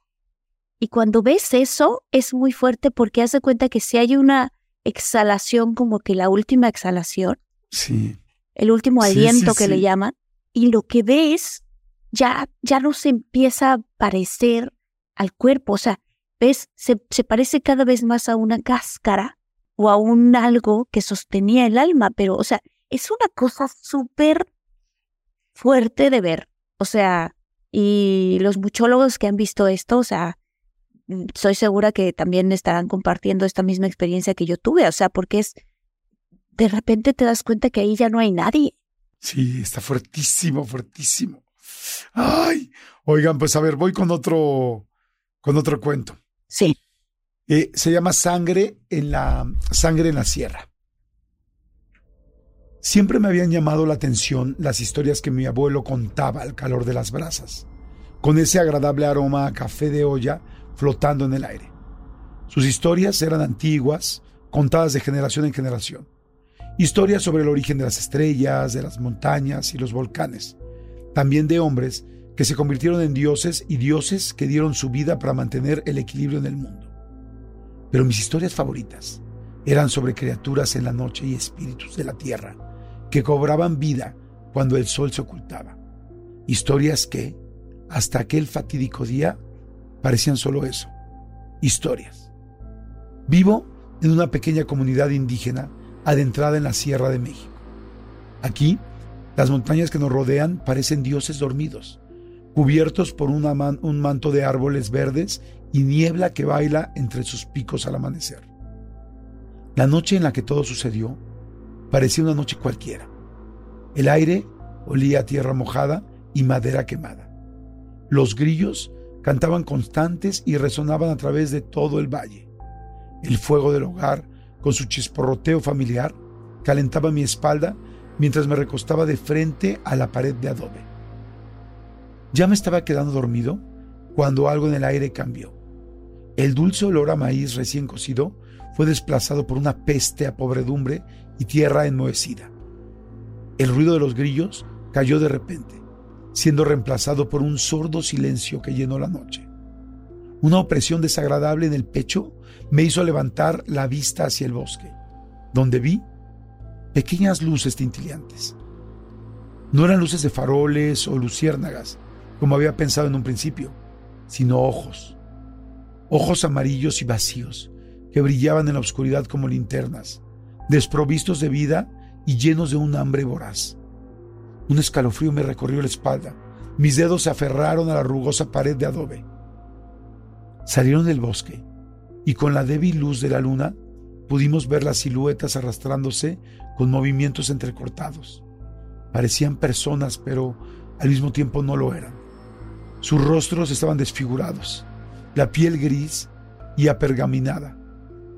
Y cuando ves eso, es muy fuerte porque haz de cuenta que si hay una exhalación, como que la última exhalación, Sí. el último aliento sí, que le llaman, y lo que ves ya, ya no se empieza a parecer al cuerpo, o sea, ves, se, se parece cada vez más a una cáscara o a un algo que sostenía el alma, pero, o sea, es una cosa súper fuerte de ver, o sea, y los muchólogos que han visto esto, o sea, mm, soy segura que también estarán compartiendo esta misma experiencia que yo tuve, o sea, porque es, de repente te das cuenta que ahí ya no hay nadie. Sí, está fuertísimo, fuertísimo. Ay, oigan, pues a ver, voy con otro, con otro cuento. Sí. Eh, se llama Sangre en la Sangre en la Sierra. Siempre me habían llamado la atención las historias que mi abuelo contaba al calor de las brasas, con ese agradable aroma a café de olla flotando en el aire. Sus historias eran antiguas, contadas de generación en generación. Historias sobre el origen de las estrellas, de las montañas y los volcanes. También de hombres que se convirtieron en dioses y dioses que dieron su vida para mantener el equilibrio en el mundo. Pero mis historias favoritas eran sobre criaturas en la noche y espíritus de la tierra que cobraban vida cuando el sol se ocultaba. Historias que, hasta aquel fatídico día, parecían solo eso, historias. Vivo en una pequeña comunidad indígena adentrada en la Sierra de México. Aquí, las montañas que nos rodean parecen dioses dormidos, cubiertos por una un manto de árboles verdes y niebla que baila entre sus picos al amanecer. La noche en la que todo sucedió parecía una noche cualquiera. El aire olía a tierra mojada y madera quemada. Los grillos cantaban constantes y resonaban a través de todo el valle. El fuego del hogar, con su chisporroteo familiar, calentaba mi espalda mientras me recostaba de frente a la pared de adobe. Ya me estaba quedando dormido cuando algo en el aire cambió. El dulce olor a maíz recién cocido fue desplazado por una peste a pobredumbre y tierra enmohecida. El ruido de los grillos cayó de repente, siendo reemplazado por un sordo silencio que llenó la noche. Una opresión desagradable en el pecho me hizo levantar la vista hacia el bosque, donde vi pequeñas luces tintileantes. No eran luces de faroles o luciérnagas, como había pensado en un principio, sino ojos. Ojos amarillos y vacíos, que brillaban en la oscuridad como linternas, desprovistos de vida y llenos de un hambre voraz. Un escalofrío me recorrió la espalda. Mis dedos se aferraron a la rugosa pared de adobe. Salieron del bosque y con la débil luz de la luna pudimos ver las siluetas arrastrándose con movimientos entrecortados. Parecían personas, pero al mismo tiempo no lo eran. Sus rostros estaban desfigurados, la piel gris y apergaminada,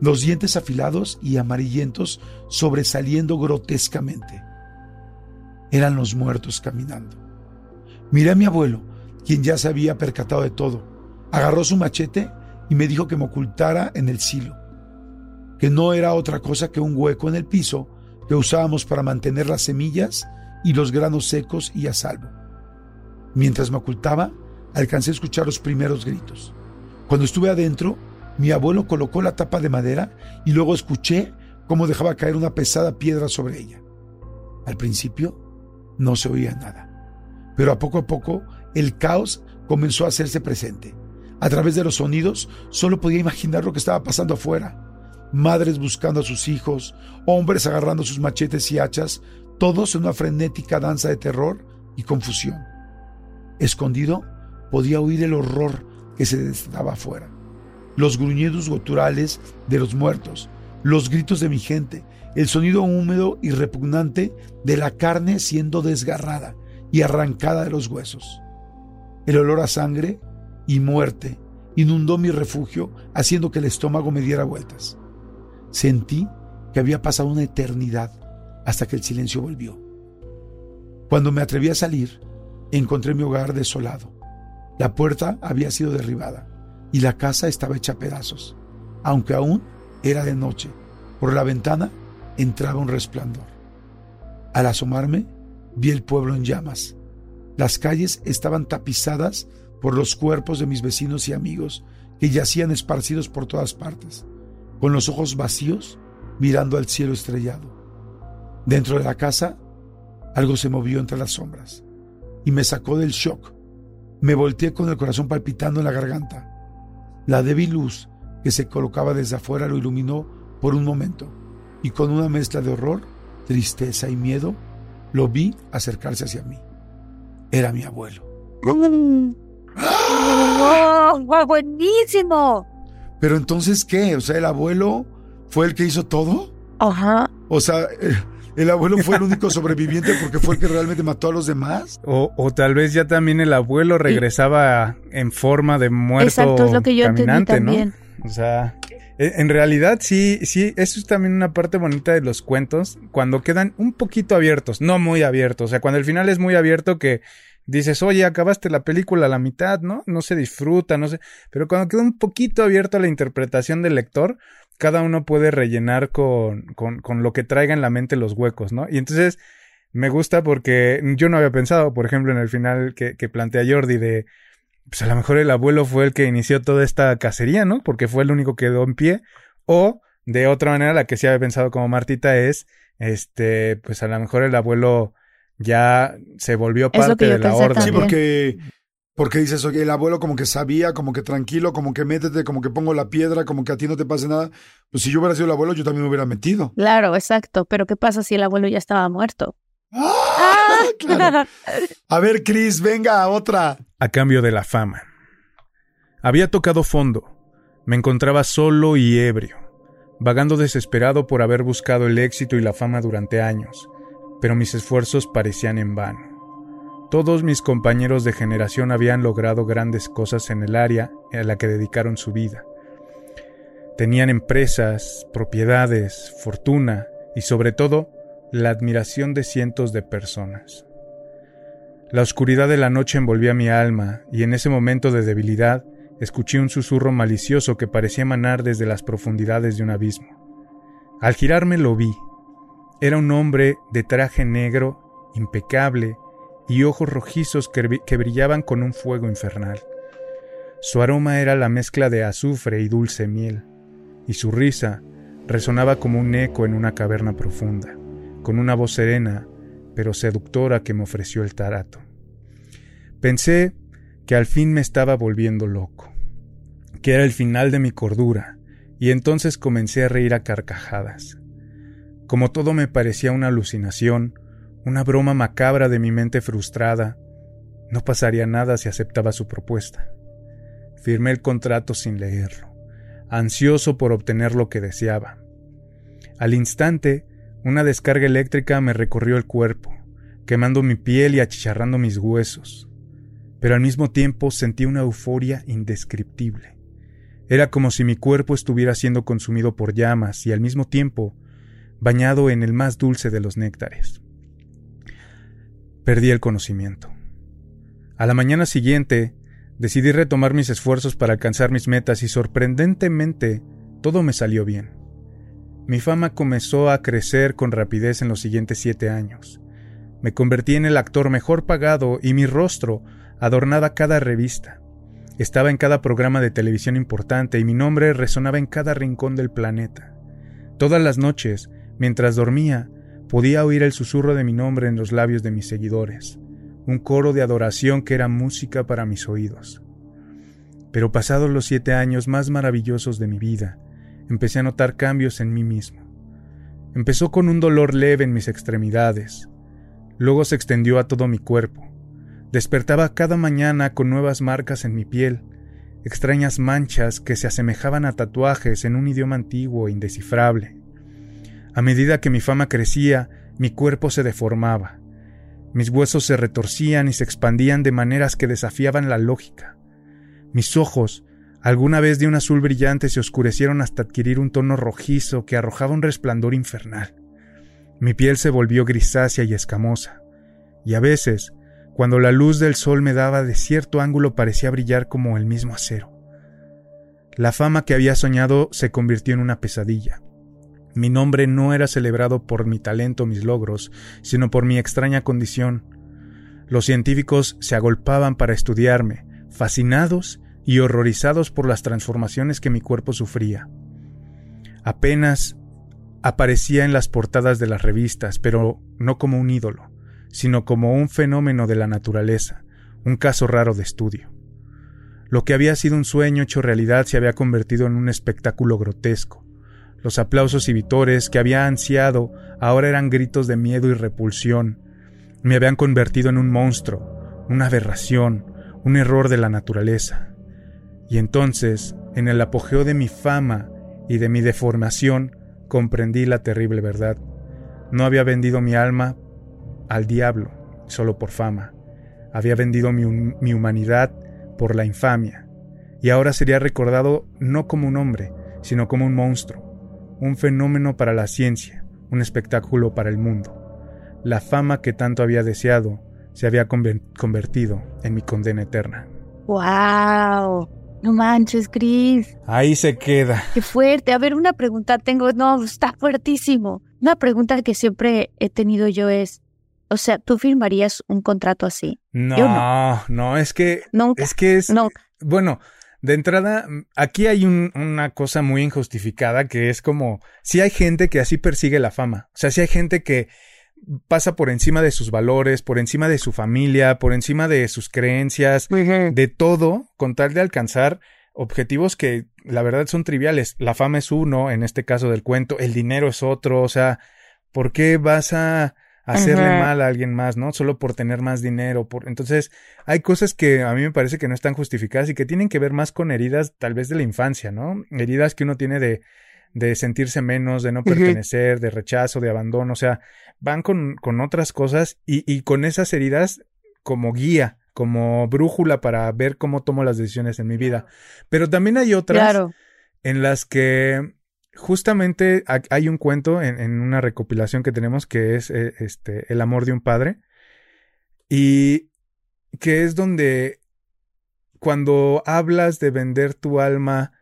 los dientes afilados y amarillentos sobresaliendo grotescamente. Eran los muertos caminando. Miré a mi abuelo, quien ya se había percatado de todo. Agarró su machete y me dijo que me ocultara en el silo, que no era otra cosa que un hueco en el piso que usábamos para mantener las semillas y los granos secos y a salvo. Mientras me ocultaba, alcancé a escuchar los primeros gritos. Cuando estuve adentro, mi abuelo colocó la tapa de madera y luego escuché cómo dejaba caer una pesada piedra sobre ella. Al principio no se oía nada, pero a poco a poco el caos comenzó a hacerse presente. A través de los sonidos solo podía imaginar lo que estaba pasando afuera. Madres buscando a sus hijos, hombres agarrando sus machetes y hachas, todos en una frenética danza de terror y confusión. Escondido, podía oír el horror que se desataba afuera. Los gruñidos guturales de los muertos, los gritos de mi gente, el sonido húmedo y repugnante de la carne siendo desgarrada y arrancada de los huesos. El olor a sangre y muerte inundó mi refugio haciendo que el estómago me diera vueltas. Sentí que había pasado una eternidad hasta que el silencio volvió. Cuando me atreví a salir, encontré mi hogar desolado. La puerta había sido derribada y la casa estaba hecha a pedazos, aunque aún era de noche. Por la ventana entraba un resplandor. Al asomarme, vi el pueblo en llamas. Las calles estaban tapizadas por los cuerpos de mis vecinos y amigos que yacían esparcidos por todas partes, con los ojos vacíos mirando al cielo estrellado. Dentro de la casa, algo se movió entre las sombras y me sacó del shock. Me volteé con el corazón palpitando en la garganta. La débil luz que se colocaba desde afuera lo iluminó por un momento y con una mezcla de horror, tristeza y miedo, lo vi acercarse hacia mí. Era mi abuelo. ¡Oh, buenísimo! Pero entonces, ¿qué? O sea, ¿el abuelo fue el que hizo todo? Ajá. O sea, eh, ¿el abuelo fue el único sobreviviente porque fue el que realmente mató a los demás? O, o tal vez ya también el abuelo regresaba en forma de muerto Exacto, es lo que yo caminante, entendí también. ¿no? O sea, e, en realidad sí, sí, eso es también una parte bonita de los cuentos, cuando quedan un poquito abiertos, no muy abiertos, o sea, cuando el final es muy abierto que dices, oye, acabaste la película a la mitad, ¿no? No se disfruta, no sé, pero cuando queda un poquito abierto a la interpretación del lector, cada uno puede rellenar con, con, con lo que traiga en la mente los huecos, ¿no? Y entonces me gusta porque yo no había pensado, por ejemplo, en el final que, que plantea Jordi de, pues a lo mejor el abuelo fue el que inició toda esta cacería, ¿no? Porque fue el único que quedó en pie. O, de otra manera, la que sí había pensado como Martita es, este, pues a lo mejor el abuelo ya se volvió parte de la orden. Sí, porque, porque dices, oye, el abuelo como que sabía, como que tranquilo, como que métete, como que pongo la piedra, como que a ti no te pase nada. Pues si yo hubiera sido el abuelo, yo también me hubiera metido. Claro, exacto. Pero ¿qué pasa si el abuelo ya estaba muerto? ¡Ah! Claro. A ver, Chris, venga, otra. A cambio de la fama. Había tocado fondo. Me encontraba solo y ebrio, vagando desesperado por haber buscado el éxito y la fama durante años, pero mis esfuerzos parecían en vano. Todos mis compañeros de generación habían logrado grandes cosas en el área a la que dedicaron su vida. Tenían empresas, propiedades, fortuna y sobre todo la admiración de cientos de personas. La oscuridad de la noche envolvía mi alma, y en ese momento de debilidad escuché un susurro malicioso que parecía emanar desde las profundidades de un abismo. Al girarme lo vi. Era un hombre de traje negro, impecable, y ojos rojizos que, que brillaban con un fuego infernal. Su aroma era la mezcla de azufre y dulce miel, y su risa resonaba como un eco en una caverna profunda con una voz serena pero seductora que me ofreció el tarato. Pensé que al fin me estaba volviendo loco, que era el final de mi cordura, y entonces comencé a reír a carcajadas. Como todo me parecía una alucinación, una broma macabra de mi mente frustrada. No pasaría nada si aceptaba su propuesta. Firmé el contrato sin leerlo, ansioso por obtener lo que deseaba. Al instante, una descarga eléctrica me recorrió el cuerpo, quemando mi piel y achicharrando mis huesos. Pero al mismo tiempo sentí una euforia indescriptible. Era como si mi cuerpo estuviera siendo consumido por llamas y al mismo tiempo bañado en el más dulce de los néctares. Perdí el conocimiento. A la mañana siguiente, decidí retomar mis esfuerzos para alcanzar mis metas y sorprendentemente todo me salió bien. Mi fama comenzó a crecer con rapidez en los siguientes siete años. Me convertí en el actor mejor pagado y mi rostro adornaba cada revista. Estaba en cada programa de televisión importante y mi nombre resonaba en cada rincón del planeta. Todas las noches, mientras dormía, podía oír el susurro de mi nombre en los labios de mis seguidores, un coro de adoración que era música para mis oídos. Pero pasados los siete años más maravillosos de mi vida, empecé a notar cambios en mí mismo. Empezó con un dolor leve en mis extremidades, luego se extendió a todo mi cuerpo. Despertaba cada mañana con nuevas marcas en mi piel, extrañas manchas que se asemejaban a tatuajes en un idioma antiguo e indescifrable. A medida que mi fama crecía, mi cuerpo se deformaba. Mis huesos se retorcían y se expandían de maneras que desafiaban la lógica. Mis ojos, alguna vez de un azul brillante, se oscurecieron hasta adquirir un tono rojizo que arrojaba un resplandor infernal. Mi piel se volvió grisácea y escamosa, y a veces, cuando la luz del sol me daba de cierto ángulo, parecía brillar como el mismo acero. La fama que había soñado se convirtió en una pesadilla. Mi nombre no era celebrado por mi talento o mis logros, sino por mi extraña condición. Los científicos se agolpaban para estudiarme, fascinados y horrorizados por las transformaciones que mi cuerpo sufría. Apenas aparecía en las portadas de las revistas, pero no como un ídolo, sino como un fenómeno de la naturaleza, un caso raro de estudio. Lo que había sido un sueño hecho realidad se había convertido en un espectáculo grotesco, los aplausos y vitores que había ansiado ahora eran gritos de miedo y repulsión. Me habían convertido en un monstruo, una aberración, un error de la naturaleza. Y entonces, en el apogeo de mi fama y de mi deformación, comprendí la terrible verdad. No había vendido mi alma al diablo solo por fama. Había vendido mi, mi humanidad por la infamia. Y ahora sería recordado no como un hombre, sino como un monstruo un fenómeno para la ciencia, un espectáculo para el mundo. La fama que tanto había deseado se había convertido en mi condena eterna. ¡Wow! No manches, Chris. Ahí se queda. Qué fuerte. A ver, una pregunta tengo. No, está fuertísimo. Una pregunta que siempre he tenido yo es, o sea, ¿tú firmarías un contrato así? No, no, no, es que... Nunca. Es que es... Nunca. Bueno, de entrada, mm, aquí hay una cosa muy injustificada que es como, si hay gente que así persigue la fama, o sea, si hay gente que pasa por encima de sus valores, por encima de su familia, por encima de sus creencias, de todo, con tal de alcanzar objetivos que la verdad son triviales. La fama es uno, en este caso del cuento, el dinero es otro, o sea, ¿por qué vas a hacerle mal a alguien más, ¿no? Solo por tener más dinero. Por... Entonces, hay cosas que a mí me parece que no están justificadas y que tienen que ver más con heridas tal vez de la infancia, ¿no? Heridas que uno tiene de, de sentirse menos, de no pertenecer, de rechazo, de abandono, o sea, van con, con otras cosas y, y con esas heridas como guía, como brújula para ver cómo tomo las decisiones en mi vida. Pero también hay otras en las que justamente hay un cuento en, una recopilación que tenemos que es eh, este El amor de un padre y que es donde cuando hablas de vender tu alma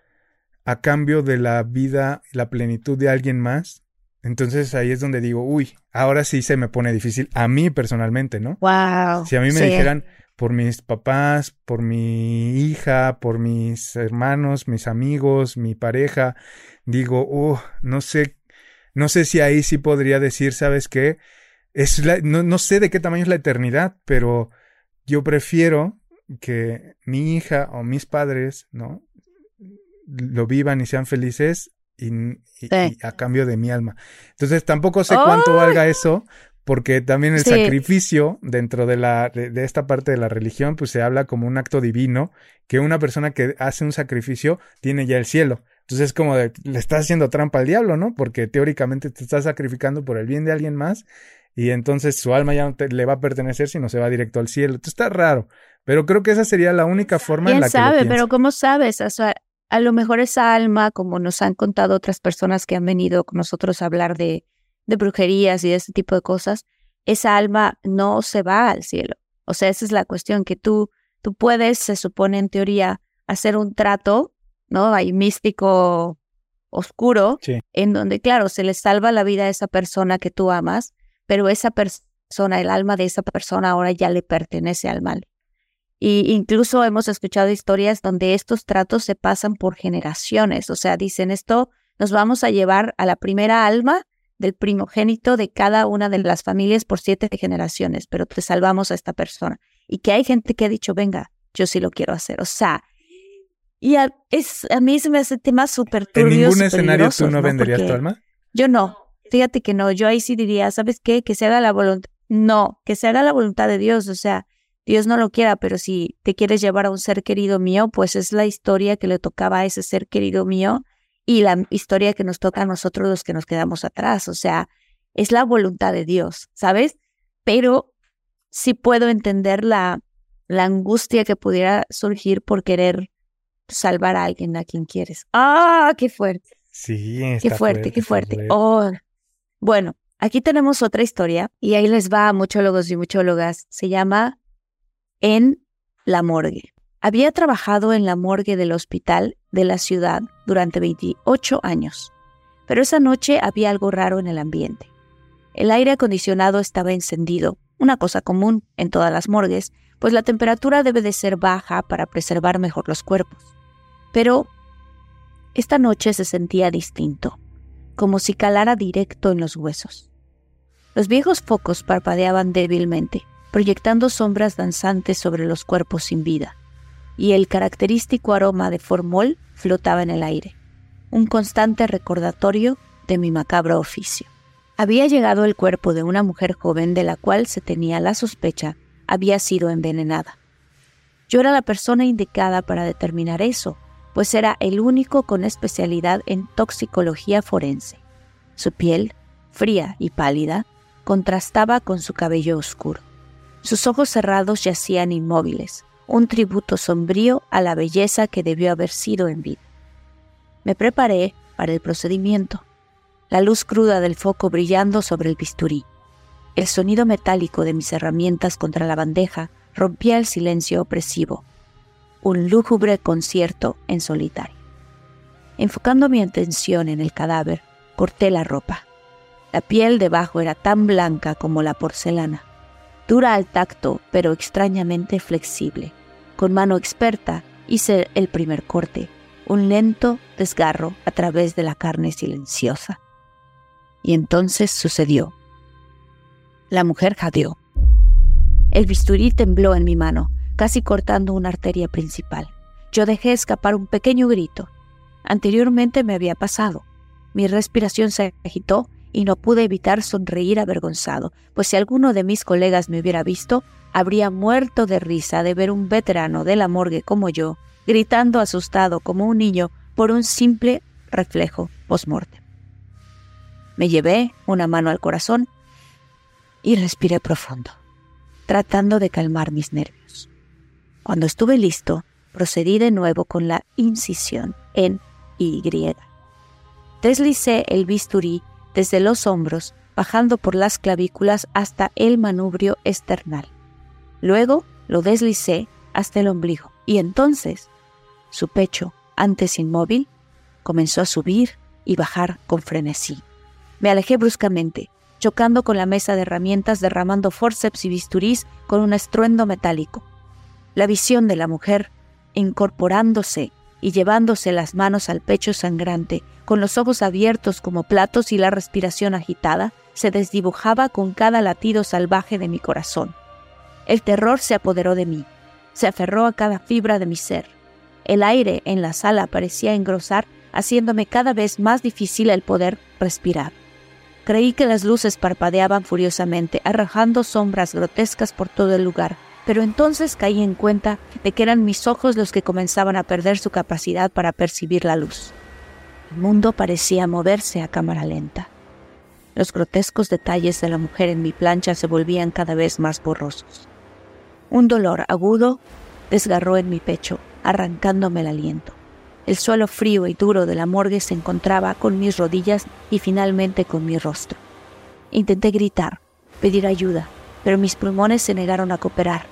a cambio de la vida, la plenitud de alguien más, entonces ahí es donde digo, uy, ahora sí se me pone difícil a mí personalmente, ¿no? Wow. Si a mí me dijeran por mis papás, por mi hija, por mis hermanos, mis amigos, mi pareja, digo, uh, no sé, no sé si ahí sí podría decir, ¿sabes qué? Es no, no sé de qué tamaño es la eternidad, pero yo prefiero que mi hija o mis padres, ¿no? Lo vivan y sean felices y, a cambio de mi alma. Entonces tampoco sé cuánto valga eso, porque también el sacrificio dentro de la de, esta parte de la religión pues se habla como un acto divino que una persona que hace un sacrificio tiene ya el cielo. Entonces es como de, le estás haciendo trampa al diablo, ¿no? Porque teóricamente te estás sacrificando por el bien de alguien más y entonces su alma ya no le va a pertenecer sino se va directo al cielo. Entonces está raro, pero creo que esa sería la única forma en la sabe, que sabe, pero ¿cómo sabes? O sea, a lo mejor esa alma, como nos han contado otras personas que han venido con nosotros a hablar de de brujerías y de ese tipo de cosas, esa alma no se va al cielo. O sea, esa es la cuestión, que tú, tú puedes, se supone en teoría, hacer un trato, ¿no? Hay místico oscuro, en donde, claro, se le salva la vida a esa persona que tú amas, pero esa persona, el alma de esa persona ahora ya le pertenece al mal. Y incluso hemos escuchado historias donde estos tratos se pasan por generaciones, o sea, dicen esto, nos vamos a llevar a la primera alma del primogénito de cada una de las familias por siete generaciones, pero te salvamos a esta persona. Y que hay gente que ha dicho, venga, yo sí lo quiero hacer. O sea, y a, es, a mí se me hace tema súper turbio. ¿En ningún escenario tú no, venderías tu alma? Yo no. Fíjate que no. Yo ahí sí diría, ¿sabes qué? Que se haga la voluntad. No, que se haga la voluntad de Dios. O sea, Dios no lo quiera, pero si te quieres llevar a un ser querido mío, pues es la historia que le tocaba a ese ser querido mío y la historia que nos toca a nosotros los que nos quedamos atrás. O sea, es la voluntad de Dios, ¿sabes? Pero sí puedo entender la, la angustia que pudiera surgir por querer salvar a alguien a quien quieres. ¡Ah, qué fuerte! Sí, qué fuerte, qué fuerte. Oh. Bueno, aquí tenemos otra historia y ahí les va a muchólogos y muchólogas. Se llama En la morgue. Había trabajado en la morgue del hospital de la ciudad durante 28 años, pero esa noche había algo raro en el ambiente. El aire acondicionado estaba encendido, una cosa común en todas las morgues, pues la temperatura debe de ser baja para preservar mejor los cuerpos. Pero esta noche se sentía distinto, como si calara directo en los huesos. Los viejos focos parpadeaban débilmente, proyectando sombras danzantes sobre los cuerpos sin vida y el característico aroma de formol flotaba en el aire, un constante recordatorio de mi macabro oficio. Había llegado el cuerpo de una mujer joven de la cual se tenía la sospecha había sido envenenada. Yo era la persona indicada para determinar eso, pues era el único con especialidad en toxicología forense. Su piel, fría y pálida, contrastaba con su cabello oscuro. Sus ojos cerrados yacían inmóviles, un tributo sombrío a la belleza que debió haber sido en vida. Me preparé para el procedimiento, la luz cruda del foco brillando sobre el bisturí. El sonido metálico de mis herramientas contra la bandeja rompía el silencio opresivo, un lúgubre concierto en solitario. Enfocando mi atención en el cadáver, corté la ropa. La piel debajo era tan blanca como la porcelana, dura al tacto pero extrañamente flexible. Con mano experta hice el primer corte, un lento desgarro a través de la carne silenciosa. Y entonces sucedió. La mujer jadeó. El bisturí tembló en mi mano, casi cortando una arteria principal. Yo dejé escapar un pequeño grito. Anteriormente me había pasado. Mi respiración se agitó y no pude evitar sonreír avergonzado, pues si alguno de mis colegas me hubiera visto, habría muerto de risa de ver un veterano de la morgue como yo, gritando asustado como un niño por un simple reflejo post-mortem. Me llevé una mano al corazón y respiré profundo, tratando de calmar mis nervios. Cuando estuve listo, procedí de nuevo con la incisión en Y. Deslicé el bisturí desde los hombros, bajando por las clavículas hasta el manubrio esternal. Luego lo deslicé hasta el ombligo y entonces su pecho, antes inmóvil, comenzó a subir y bajar con frenesí. Me alejé bruscamente, chocando con la mesa de herramientas, derramando forceps y bisturís con un estruendo metálico. La visión de la mujer, incorporándose y llevándose las manos al pecho sangrante, con los ojos abiertos como platos y la respiración agitada, se desdibujaba con cada latido salvaje de mi corazón. El terror se apoderó de mí, se aferró a cada fibra de mi ser. El aire en la sala parecía engrosar, haciéndome cada vez más difícil el poder respirar. Creí que las luces parpadeaban furiosamente, arrojando sombras grotescas por todo el lugar, pero entonces caí en cuenta de que eran mis ojos los que comenzaban a perder su capacidad para percibir la luz. El mundo parecía moverse a cámara lenta. Los grotescos detalles de la mujer en mi plancha se volvían cada vez más borrosos. Un dolor agudo desgarró en mi pecho, arrancándome el aliento. El suelo frío y duro de la morgue se encontraba con mis rodillas y finalmente con mi rostro. Intenté gritar, pedir ayuda, pero mis pulmones se negaron a cooperar.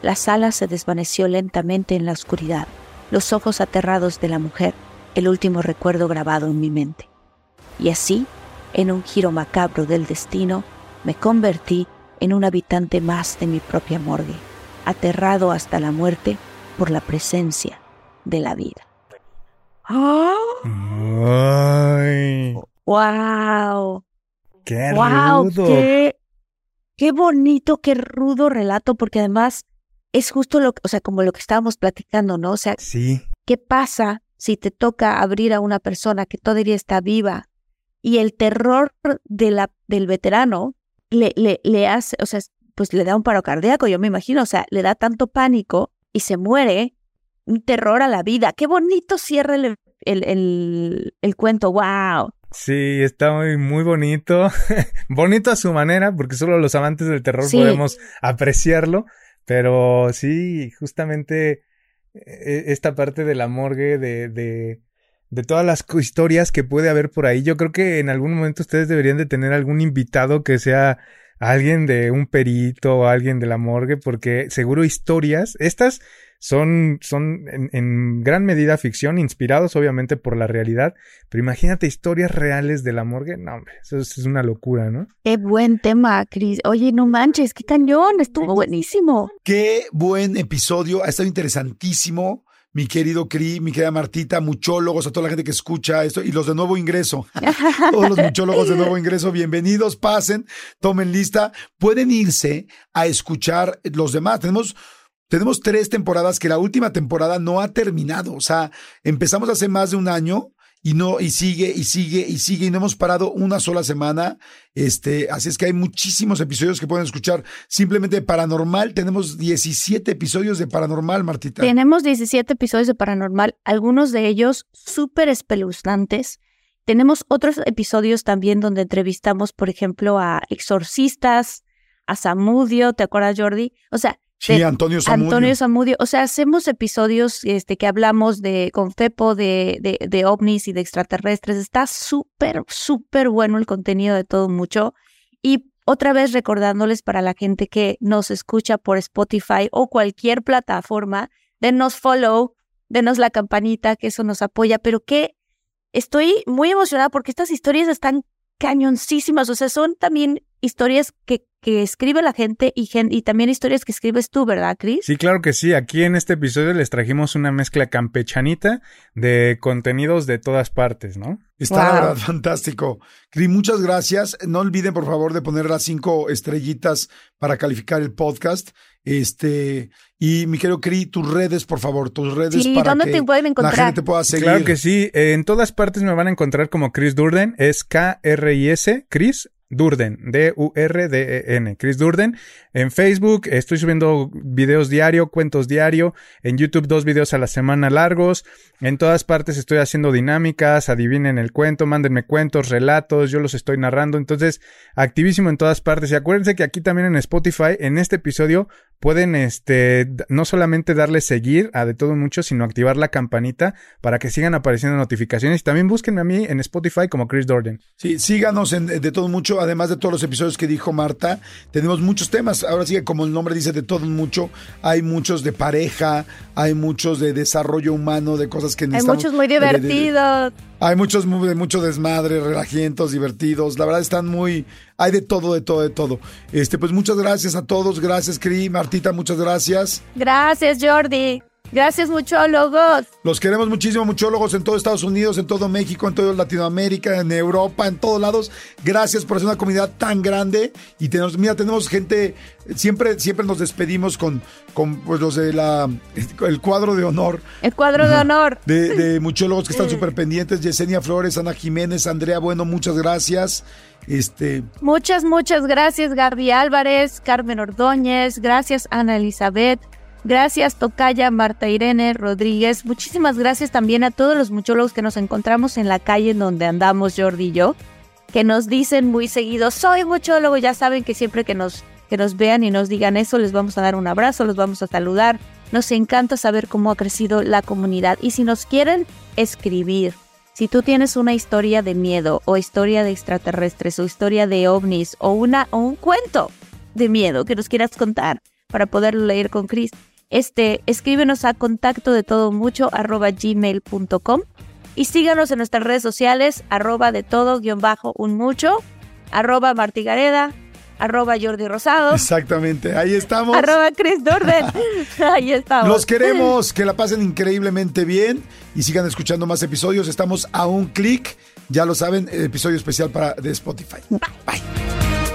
La sala se desvaneció lentamente en la oscuridad, los ojos aterrados de la mujer, el último recuerdo grabado en mi mente. Y así, en un giro macabro del destino, me convertí en un habitante más de mi propia morgue, aterrado hasta la muerte por la presencia de la vida. Ay. ¡Wow! ¡Qué rudo! Qué, qué bonito, qué rudo relato, porque además es justo lo, o sea, como lo que estábamos platicando, ¿no? O sea, sí. ¿qué pasa si te toca abrir a una persona que todavía está viva y el terror de la, del veterano le, le, le hace, o sea, pues le da un paro cardíaco, yo me imagino, o sea, le da tanto pánico y se muere, un terror a la vida. Qué bonito cierra el, el, el, cuento, wow. Sí, está muy, muy bonito. bonito a su manera, porque solo los amantes del terror podemos apreciarlo. Pero sí, justamente e, esta parte de la morgue, de, de, de todas las historias que puede haber por ahí. Yo creo que en algún momento ustedes deberían de tener algún invitado que sea alguien de un perito o alguien de la morgue, porque seguro historias, estas son, son en, gran medida ficción, inspirados obviamente por la realidad, pero imagínate historias reales de la morgue, no hombre, eso es, una locura, ¿no? Qué buen tema, Cris. Oye, no manches, qué cañón, estuvo buenísimo. Qué buen episodio, ha estado interesantísimo mi querido Cri, mi querida Martita, muchólogos, a toda la gente que escucha esto y los de nuevo ingreso. Todos los muchólogos de nuevo ingreso, bienvenidos, pasen, tomen lista. Pueden irse a escuchar los demás. Tenemos tenemos tres temporadas que la última temporada no ha terminado. O sea, empezamos hace más de un año y no, y sigue, y sigue, y sigue, y no hemos parado una sola semana. Este, así es que hay muchísimos episodios que pueden escuchar. Simplemente Paranormal, tenemos 17 episodios de Paranormal, Martita. Tenemos 17 episodios de Paranormal, algunos de ellos súper espeluznantes. Tenemos otros episodios también donde entrevistamos, por ejemplo, a exorcistas, a Samudio, ¿te acuerdas, Jordi? O sea, Sí, Antonio Zamudio. Antonio Zamudio. O sea, hacemos episodios este, que hablamos de con Fepo, de, de, de ovnis y de extraterrestres. Está súper, súper bueno el contenido de todo mucho. Y otra vez recordándoles para la gente que nos escucha por Spotify o cualquier plataforma, denos follow, denos la campanita, que eso nos apoya. Pero que estoy muy emocionada porque estas historias están cañoncísimas. O sea, son también historias que que escribe la gente y, y también historias que escribes tú, ¿verdad, Chris? Sí, claro que sí. Aquí en este episodio les trajimos una mezcla campechanita de contenidos de todas partes, ¿no? Está la verdad fantástico. Cris, muchas gracias. No olviden, por favor, de poner las cinco estrellitas para calificar el podcast. Este, y mi querido Cris, tus redes, por favor, tus redes para que te pueden encontrar? la gente te pueda seguir. Claro que sí. En todas partes me van a encontrar como Chris Durden. Es K-R-I-S, Chris Durden, D-U-R-D-E-N, Chris Durden. En Facebook estoy subiendo videos diario, cuentos diario. En YouTube dos videos a la semana largos. En todas partes estoy haciendo dinámicas, adivinen el cuento, mándenme cuentos, relatos, yo los estoy narrando. Entonces, activísimo en todas partes. Y acuérdense que aquí también en Spotify, en este episodio, pueden este no solamente darle seguir a de todo mucho, sino activar la campanita para que sigan apareciendo notificaciones. Y también búsquenme a mí en Spotify como Chris Durden. Sí, síganos en de todo mucho además de todos los episodios que dijo Marta, tenemos muchos temas. Ahora sí, como el nombre dice, de todo mucho, hay muchos de pareja, hay muchos de desarrollo humano, de cosas que necesitamos. Hay muchos muy divertidos. hay muchos de mucho desmadre, relajientos, divertidos. La verdad están muy, hay de todo, de todo, de todo. Este, pues muchas gracias a todos, gracias Cri, Martita, muchas gracias. Gracias Jordi. Gracias, muchólogos. Los queremos muchísimo, muchólogos en todo Estados Unidos, en todo México, en toda Latinoamérica, en Europa, en todos lados. Gracias por ser una comunidad tan grande. Y tenemos, mira, tenemos gente, siempre, siempre nos despedimos con, con pues, los de la, el cuadro de honor. El cuadro de honor. De, de muchólogos que están súper pendientes. Yesenia Flores, Ana Jiménez, Andrea Bueno, muchas gracias. Este... Muchas, muchas gracias, Gaby Álvarez, Carmen Ordóñez, gracias, Ana Elizabeth. Gracias, Tocaya, Marta Irene Rodríguez. Muchísimas gracias también a todos los muchólogos que nos encontramos en la calle en donde andamos, Jordi y yo, que nos dicen muy seguido, soy muchólogo. Ya saben que siempre que nos, que nos vean y nos digan eso, les vamos a dar un abrazo, los vamos a saludar. Nos encanta saber cómo ha crecido la comunidad. Y si nos quieren escribir, si tú tienes una historia de miedo o historia de extraterrestres o historia de ovnis o, una, o un cuento de miedo que nos quieras contar para poderlo leer con Chris, este, escríbenos a contacto de todo mucho arroba gmail.com y síganos en nuestras redes sociales arroba de todo guion bajo un mucho arroba martigareda arroba Jordi Rosado. Exactamente, ahí estamos. Arroba Chris Dorden. ahí estamos. Los queremos, que la pasen increíblemente bien y sigan escuchando más episodios. Estamos a un clic, ya lo saben, episodio especial para de Spotify. Bye.